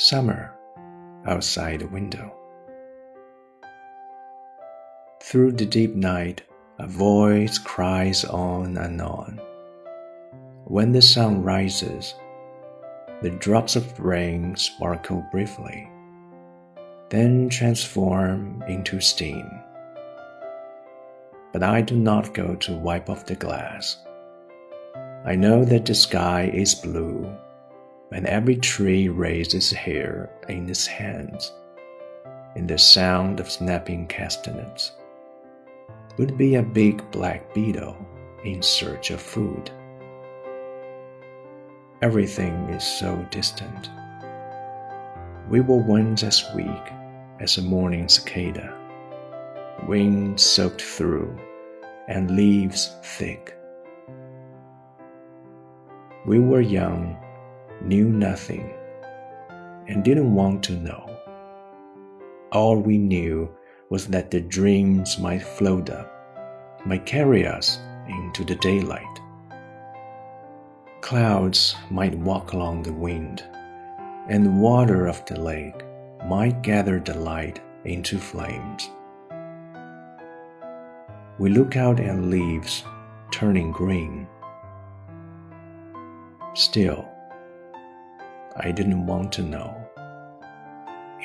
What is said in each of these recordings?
Summer outside the window. Through the deep night, a voice cries on and on. When the sun rises, the drops of rain sparkle briefly, then transform into steam. But I do not go to wipe off the glass. I know that the sky is blue, and every tree raises hair in its hands, in the sound of snapping castanets would be a big black beetle in search of food. Everything is so distant. We were once as weak as a morning cicada, wings soaked through and leaves thick. We were young, knew nothing, and didn't want to know. All we knew was that the dreams might float up, might carry us into the daylight. Clouds might walk along the wind, and the water of the lake might gather the light into flames. We look out at leaves turning green. Still, I didn't want to know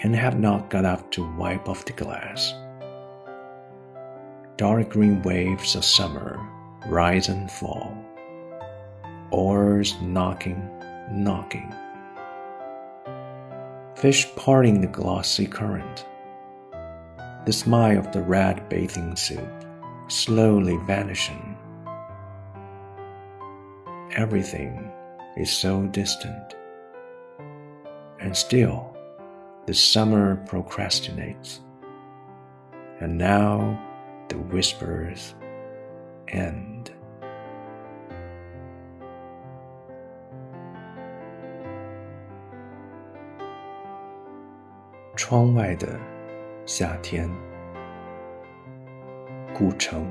and have not got up to wipe off the glass. Dark green waves of summer rise and fall, oars knocking, knocking. Fish parting the glossy current. The smile of the red bathing suit slowly vanishing. Everything is so distant. And still, the summer procrastinates. And now the whispers end. 窗外的夏天，古城。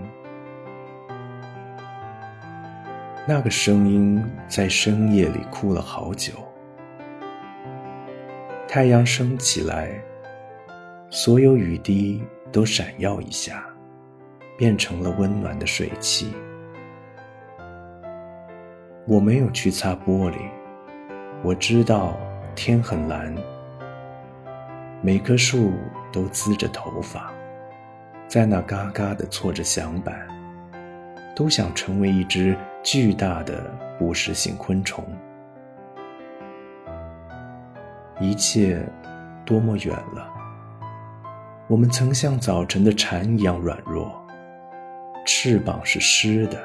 那个声音在深夜里哭了好久。 太阳升起来，所有雨滴都闪耀一下，变成了温暖的水汽。我没有去擦玻璃，我知道天很蓝，每棵树都滋着头发，在那嘎嘎的搓着响板，都想成为一只巨大的捕食性昆虫。一切多么远了！我们曾像早晨的蝉一样软弱，翅膀是湿的，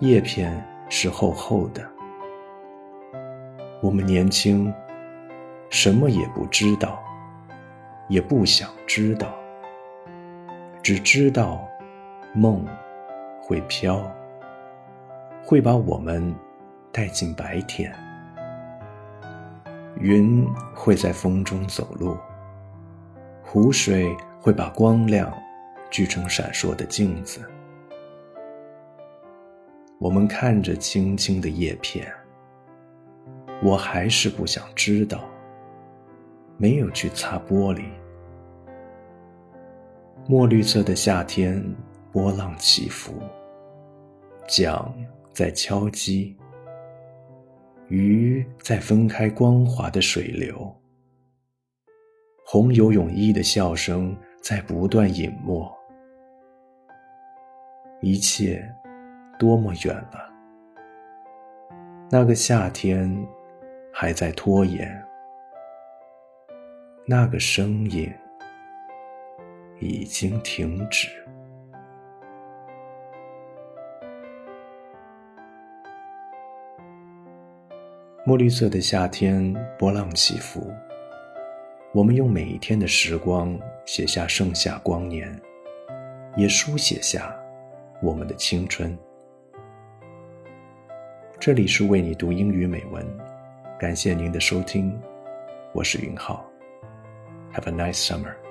叶片是厚厚的。我们年轻，什么也不知道，也不想知道，只知道梦会飘，会把我们带进白天。云会在风中走路，湖水会把光亮聚成闪烁的镜子。我们看着青青的叶片，我还是不想知道，没有去擦玻璃。墨绿色的夏天，波浪起伏，桨在敲击。鱼在分开光滑的水流，红游泳衣的笑声在不断隐没。一切多么远了！那个夏天还在拖延，那个声音已经停止。墨绿色的夏天，波浪起伏。我们用每一天的时光写下盛夏光年，也书写下我们的青春。这里是为你读英语美文，感谢您的收听，我是云浩。Have a nice summer.